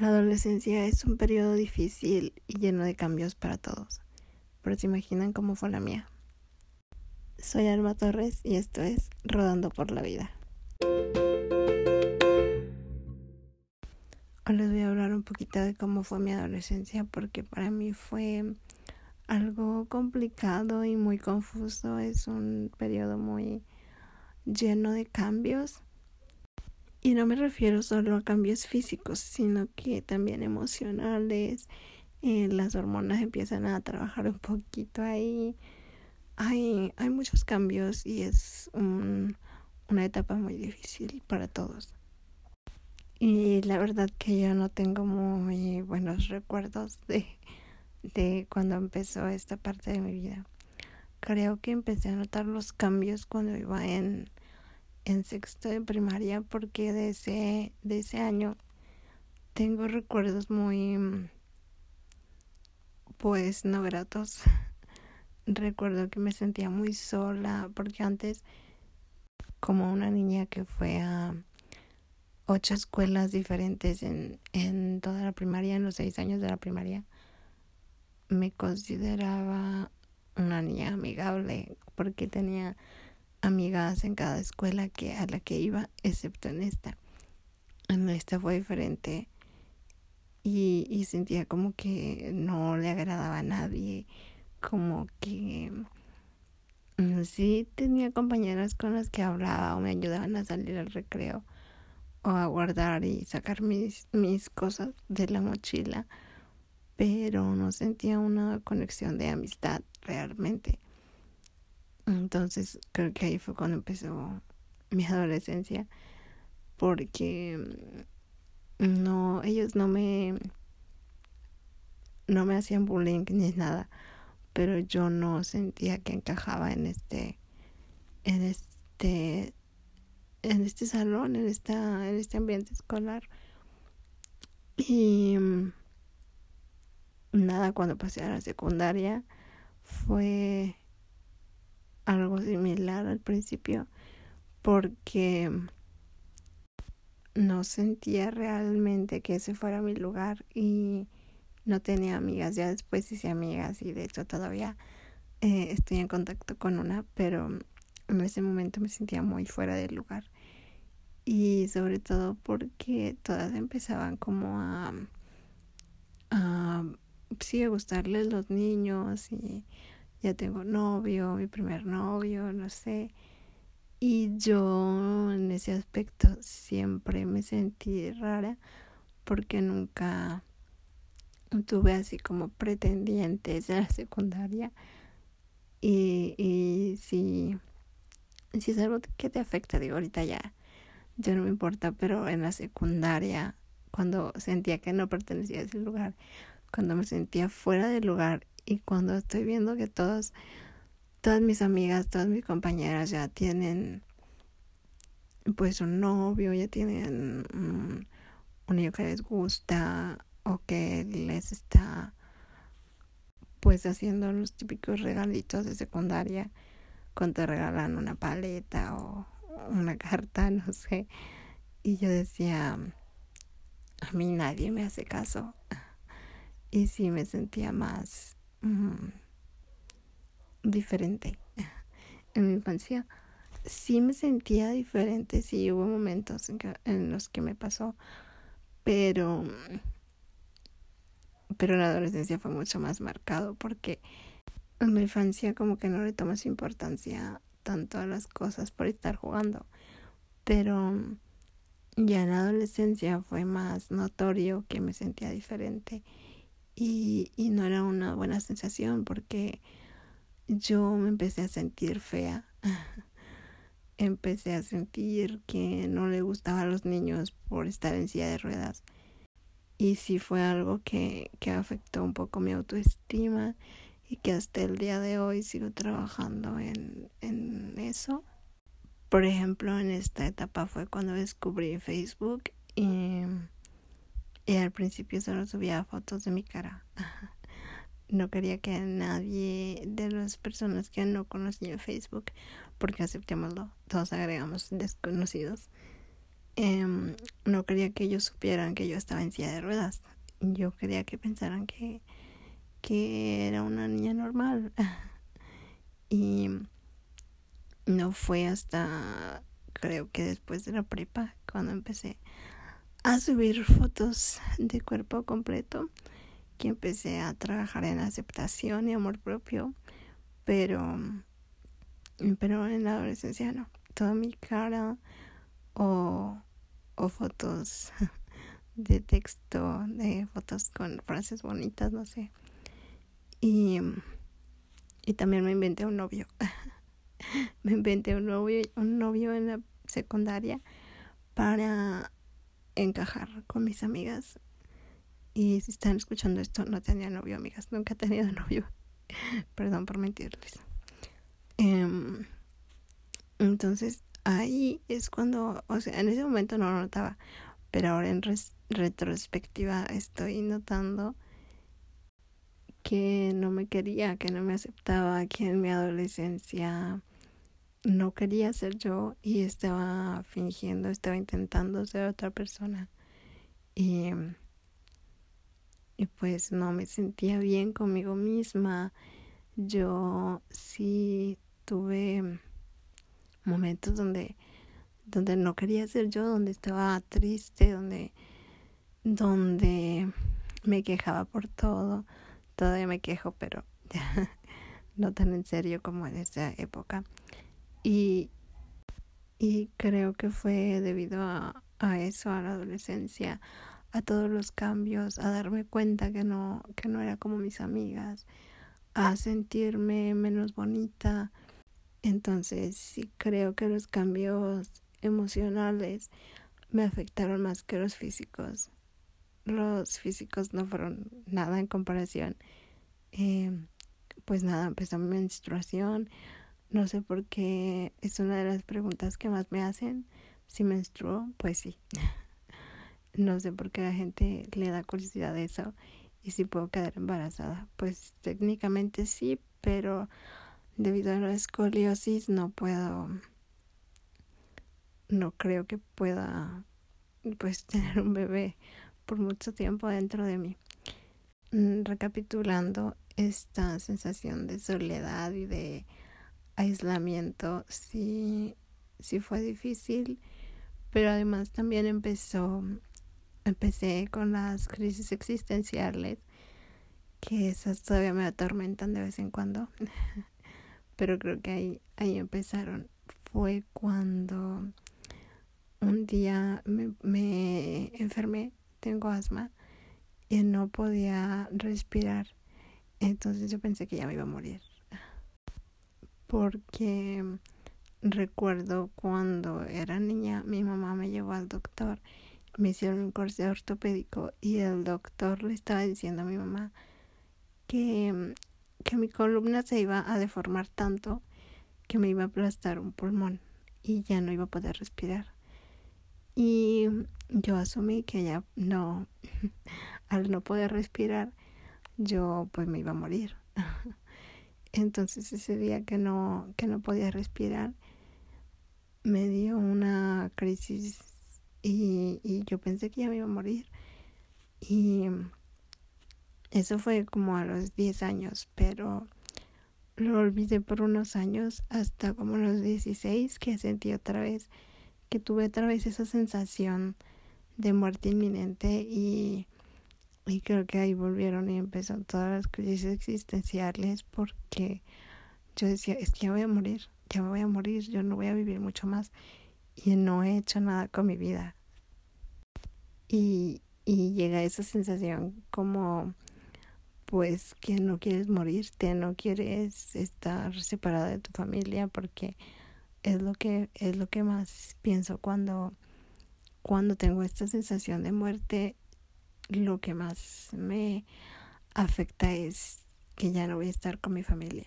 La adolescencia es un periodo difícil y lleno de cambios para todos, pero se imaginan cómo fue la mía. Soy Alma Torres y esto es Rodando por la Vida. Hoy les voy a hablar un poquito de cómo fue mi adolescencia porque para mí fue algo complicado y muy confuso. Es un periodo muy lleno de cambios y no me refiero solo a cambios físicos, sino que también emocionales. Eh, las hormonas empiezan a trabajar un poquito ahí. Hay, hay muchos cambios y es una etapa muy difícil para todos. Y la verdad que yo no tengo muy buenos recuerdos de, de cuando empezó esta parte de mi vida. Creo que empecé a notar los cambios cuando iba en en sexto de primaria porque de ese, de ese año tengo recuerdos muy pues no gratos. Recuerdo que me sentía muy sola porque antes como una niña que fue a ocho escuelas diferentes en, en toda la primaria, en los seis años de la primaria, me consideraba una niña amigable porque tenía amigas en cada escuela que a la que iba, excepto en esta. En esta fue diferente y, y sentía como que no le agradaba a nadie, como que mm, sí tenía compañeras con las que hablaba o me ayudaban a salir al recreo o a guardar y sacar mis, mis cosas de la mochila, pero no sentía una conexión de amistad realmente. Entonces creo que ahí fue cuando empezó mi adolescencia porque mm, no ellos no me no me hacían bullying ni nada pero yo no sentía que encajaba en este en este en este salón en esta en este ambiente escolar. Y mm, nada cuando pasé a la secundaria fue algo similar al principio porque no sentía realmente que ese fuera mi lugar y no tenía amigas. Ya después hice amigas y de hecho todavía eh, estoy en contacto con una, pero en ese momento me sentía muy fuera del lugar. Y sobre todo porque todas empezaban como a, a sí, a gustarles los niños y ya tengo novio, mi primer novio, no sé. Y yo en ese aspecto siempre me sentí rara porque nunca tuve así como pretendientes en la secundaria. Y, y si, si es algo que te afecta, digo, ahorita ya, ya no me importa, pero en la secundaria, cuando sentía que no pertenecía a ese lugar, cuando me sentía fuera del lugar y cuando estoy viendo que todos, todas mis amigas, todas mis compañeras ya tienen pues un novio, ya tienen un, niño que les gusta o que les está pues haciendo los típicos regalitos de secundaria cuando te regalan una paleta o una carta, no sé. Y yo decía, a mí nadie me hace caso. Y sí me sentía más diferente. En mi infancia sí me sentía diferente, sí hubo momentos en, en los que me pasó, pero pero la adolescencia fue mucho más marcado porque en mi infancia como que no le tomas importancia tanto a las cosas por estar jugando, pero ya en la adolescencia fue más notorio que me sentía diferente y, no era una buena sensación porque yo me empecé a sentir fea. empecé a sentir que no le gustaba a los niños por estar en silla de ruedas. Y sí fue algo que, que afectó un poco mi autoestima y que hasta el día de hoy sigo trabajando en, en eso. Por ejemplo, en esta etapa fue cuando descubrí Facebook y y al principio solo subía fotos de mi cara. No quería que nadie de las personas que no conocía en Facebook, porque aceptémoslo, todos agregamos desconocidos. em, no quería que ellos supieran que yo estaba en silla de ruedas. Yo quería que pensaran que, que era una niña normal. y no fue hasta creo que después de la prepa cuando empecé a subir fotos de cuerpo completo que empecé a trabajar en aceptación y amor propio pero pero en la adolescencia no. Toda mi cara o, o fotos de texto de fotos con frases bonitas no sé. Y y también me inventé un novio. Me inventé un novio un novio en la secundaria para encajar con mis amigas. Y si están escuchando esto, no tenía novio, amigas. Nunca he tenido novio. Perdón por mentirles. Em, entonces, ahí es cuando, o sea, en ese momento no lo notaba, pero ahora en retrospectiva estoy notando que no me quería, que no me aceptaba, que en mi adolescencia no quería ser yo y estaba fingiendo, estaba intentando ser otra persona. Y, y pues no me sentía bien conmigo misma. Yo sí tuve momentos donde, donde no quería ser yo, donde estaba triste, donde, donde me quejaba por todo. Todavía me quejo, pero no tan en serio como en esa época. Y, y creo que fue debido a, a eso, a la adolescencia, a todos los cambios, a darme cuenta que no, que no era como mis amigas, a sentirme menos bonita. Entonces sí creo que los cambios emocionales me afectaron más que los físicos. Los físicos no fueron nada en comparación. Eh, pues nada, empezó mi menstruación, no sé por qué es una de las preguntas que más me hacen. Si menstruo, pues sí. No sé por qué la gente le da curiosidad de eso y si puedo quedar embarazada. Pues técnicamente sí, pero debido a la escoliosis no puedo, no creo que pueda pues tener un bebé por mucho tiempo dentro de mí. Mm, recapitulando esta sensación de soledad y de aislamiento sí, sí fue difícil, pero además también empezó, empecé con las crisis existenciales, que esas todavía me atormentan de vez en cuando, pero creo que ahí, ahí empezaron. Fue cuando un día me, me enfermé, tengo asma, y no podía respirar. Entonces yo pensé que ya me iba a morir porque recuerdo cuando era niña mi mamá me llevó al doctor me hicieron un corte ortopédico y el doctor le estaba diciendo a mi mamá que, que mi columna se iba a deformar tanto que me iba a aplastar un pulmón y ya no iba a poder respirar. Y yo asumí que ya no, al no poder respirar, yo pues me iba a morir. Entonces ese día que no, que no podía respirar, me dio una crisis y, y yo pensé que ya me iba a morir. Y eso fue como a los 10 años, pero lo olvidé por unos años hasta como los 16 que sentí otra vez, que tuve otra vez esa sensación de muerte inminente y y creo que ahí volvieron y empezaron todas las crisis existenciales porque yo decía, es que ya voy a morir, ya me voy a morir, yo no voy a vivir mucho más y no he hecho nada con mi vida. Y, y llega esa sensación como pues que no quieres morirte, no quieres estar separada de tu familia porque es lo que es lo que más pienso cuando cuando tengo esta sensación de muerte lo que más me afecta es que ya no voy a estar con mi familia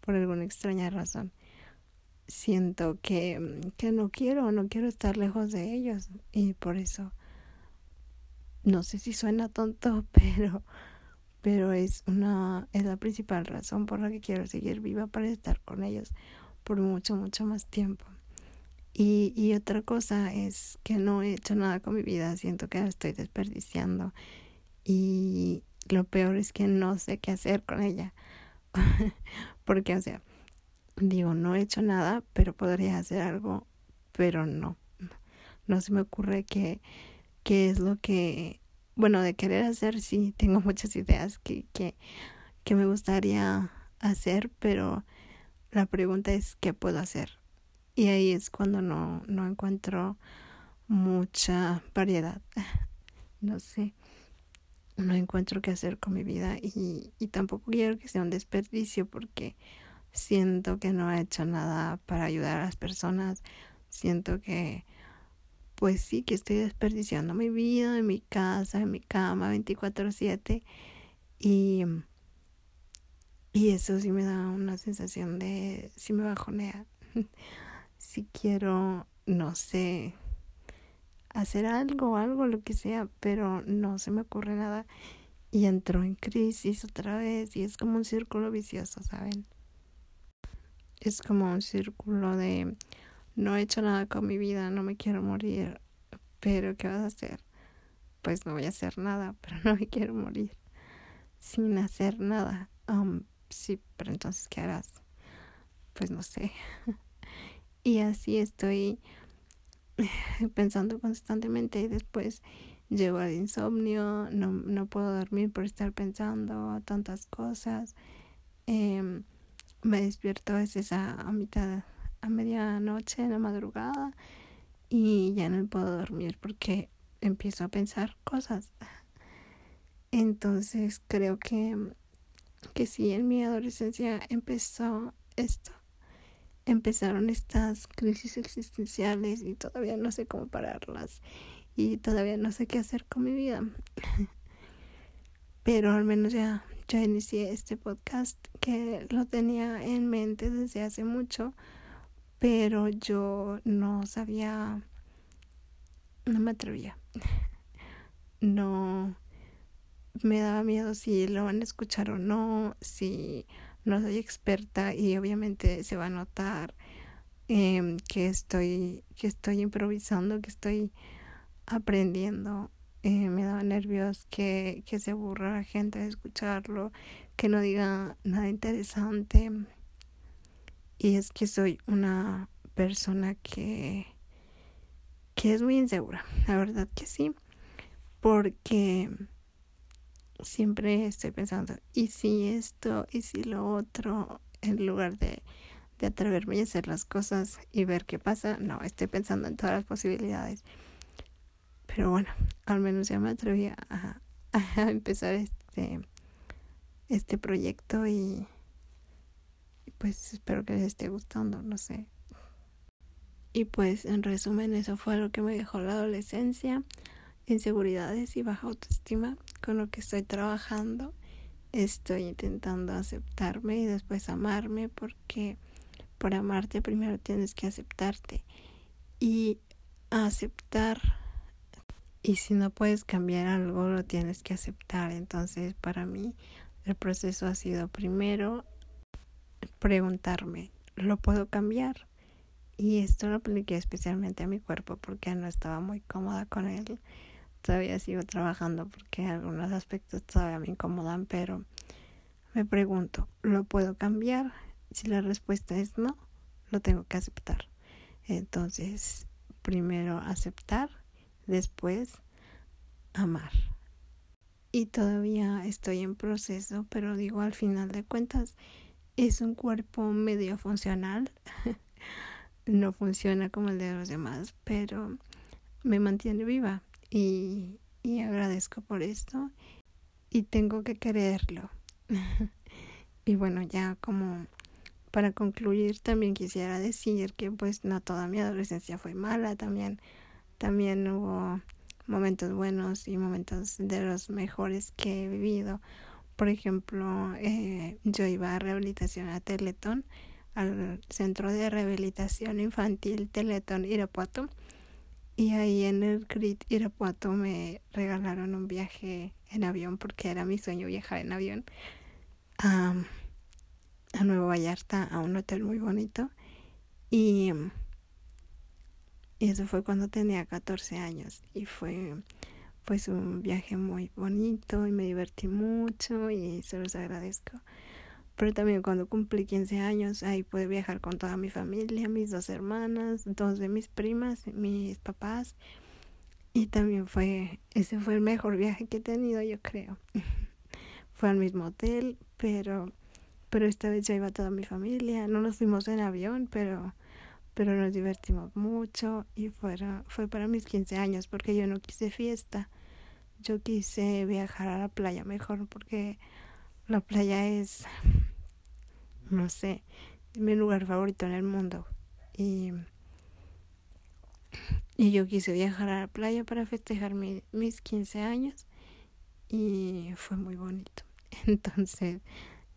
por alguna extraña razón. Siento que, que no quiero, no quiero estar lejos de ellos y por eso no sé si suena tonto, pero pero es una es la principal razón por la que quiero seguir viva para estar con ellos por mucho mucho más tiempo. Y, y otra cosa es que no he hecho nada con mi vida, siento que la estoy desperdiciando. Y lo peor es que no sé qué hacer con ella. Porque, o sea, digo, no he hecho nada, pero podría hacer algo, pero no. No se me ocurre qué, es lo que, bueno, de querer hacer, sí, tengo muchas ideas que, que, que me gustaría hacer, pero la pregunta es qué puedo hacer. Y ahí es cuando no, no encuentro mucha variedad. No sé, no encuentro qué hacer con mi vida y, y tampoco quiero que sea un desperdicio porque siento que no he hecho nada para ayudar a las personas. Siento que, pues sí, que estoy desperdiciando mi vida en mi casa, en mi cama, 24/7 y y eso sí me da una sensación de, sí me bajonea. si quiero, no sé, hacer algo, algo, lo que sea, pero no se me ocurre nada. Y entró en crisis otra vez y es como un círculo vicioso, ¿saben? Es como un círculo de no he hecho nada con mi vida, no me quiero morir, pero ¿qué vas a hacer? Pues no voy a hacer nada, pero no me quiero morir sin hacer nada. Um, sí, pero entonces, ¿qué harás? Pues no sé. y así estoy pensando constantemente y después llego al insomnio, no, no puedo dormir por estar pensando tantas cosas. Eh, me despierto a veces a, a mitad, a medianoche, en la madrugada, y ya no puedo dormir porque empiezo a pensar cosas. Entonces creo que que sí, en mi adolescencia empezó esto. Empezaron estas crisis existenciales y todavía no sé cómo pararlas y todavía no sé qué hacer con mi vida. Pero al menos ya, ya inicié este podcast que lo tenía en mente desde hace mucho, pero yo no sabía, no me atrevía. No, me daba miedo si lo van a escuchar o no, si no soy experta y obviamente se va a notar eh, que estoy que estoy improvisando, que estoy aprendiendo. Eh, me daba nervios que, que se aburra la gente de escucharlo, que no diga nada interesante. Y es que soy una persona que, que es muy insegura, la verdad que sí, porque siempre estoy pensando, ¿y si esto? ¿y si lo otro? En lugar de, de atreverme a hacer las cosas y ver qué pasa, no, estoy pensando en todas las posibilidades. Pero bueno, al menos ya me atreví a, a empezar este, este proyecto y, y pues espero que les esté gustando, no sé. Y pues en resumen eso fue lo que me dejó la adolescencia inseguridades y baja autoestima con lo que estoy trabajando. Estoy intentando aceptarme y después amarme porque por amarte primero tienes que aceptarte y aceptar y si no puedes cambiar algo lo tienes que aceptar entonces para mí el proceso ha sido primero preguntarme ¿lo puedo cambiar? y esto lo apliqué especialmente a mi cuerpo porque no estaba muy cómoda con él todavía sigo trabajando porque algunos aspectos todavía me incomodan, pero me pregunto, ¿lo puedo cambiar? Si la respuesta es no, lo tengo que aceptar. Entonces, primero aceptar, después amar. Y todavía estoy en proceso, pero digo, al final de cuentas, es un cuerpo medio funcional. no funciona como el de los demás, pero me mantiene viva y, y agradezco por esto y tengo que quererlo. y bueno, ya como para concluir también quisiera decir que pues no toda mi adolescencia fue mala, también también hubo momentos buenos y momentos de los mejores que he vivido. Por ejemplo, eh, yo iba a rehabilitación a Teletón, al Centro de Rehabilitación Infantil Teletón Irapuato y ahí en el CRIT Irapuato me regalaron un viaje en avión porque era mi sueño viajar en avión a, a Nueva Vallarta, a un hotel muy bonito. Y Y eso fue cuando tenía 14 años y fue pues un viaje muy bonito y me divertí mucho y se los agradezco. Pero también cuando cumplí 15 años, ahí pude viajar con toda mi familia, mis dos hermanas, dos de mis primas, mis papás. Y también fue, ese fue el mejor viaje que he tenido, yo creo. fue al mismo hotel, pero, pero esta vez ya iba toda mi familia. No nos fuimos en avión, pero, pero nos divertimos mucho y fuera, fue para mis 15 años porque yo no quise fiesta. Yo quise viajar a la playa mejor porque la playa es, no sé, mi lugar favorito en el mundo. Y, y yo quise viajar a la playa para festejar mis 15 años y fue muy bonito. Entonces,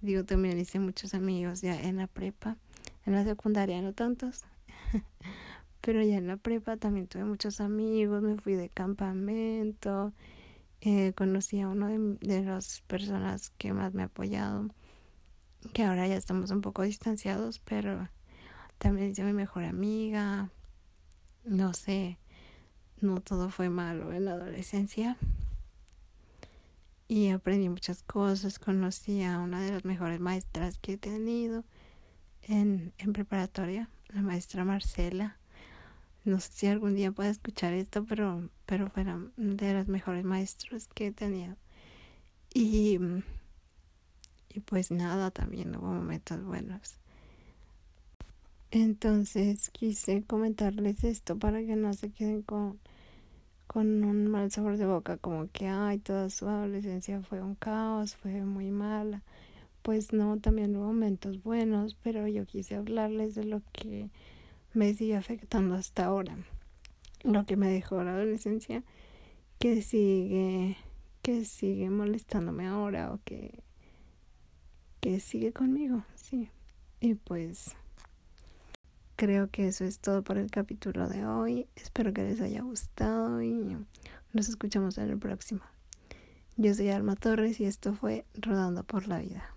digo, también hice muchos amigos ya en la prepa. En la secundaria no tantos, pero ya en la prepa también tuve muchos amigos, me fui de campamento, eh, conocí a uno de, las personas que más me ha apoyado, que ahora ya estamos un poco distanciados, pero también es mi mejor amiga, no sé, no todo fue malo en la adolescencia. Y aprendí muchas cosas, conocí a una de las mejores maestras que he tenido en, en preparatoria, la maestra Marcela no sé si algún día pueda escuchar esto, pero, pero fueron de los mejores maestros que he tenido. Y, y pues nada, también hubo momentos buenos. Entonces quise comentarles esto para que no se queden con, con un mal sabor de boca, como que, ay, toda su adolescencia fue un caos, fue muy mala. Pues no, también hubo momentos buenos, pero yo quise hablarles de lo que me sigue afectando hasta ahora. Lo que me dejó la adolescencia, que sigue, que sigue molestándome ahora o que, que sigue conmigo, sí. Y pues creo que eso es todo por el capítulo de hoy. Espero que les haya gustado y nos escuchamos en el próximo. Yo soy Alma Torres y esto fue Rodando por la Vida.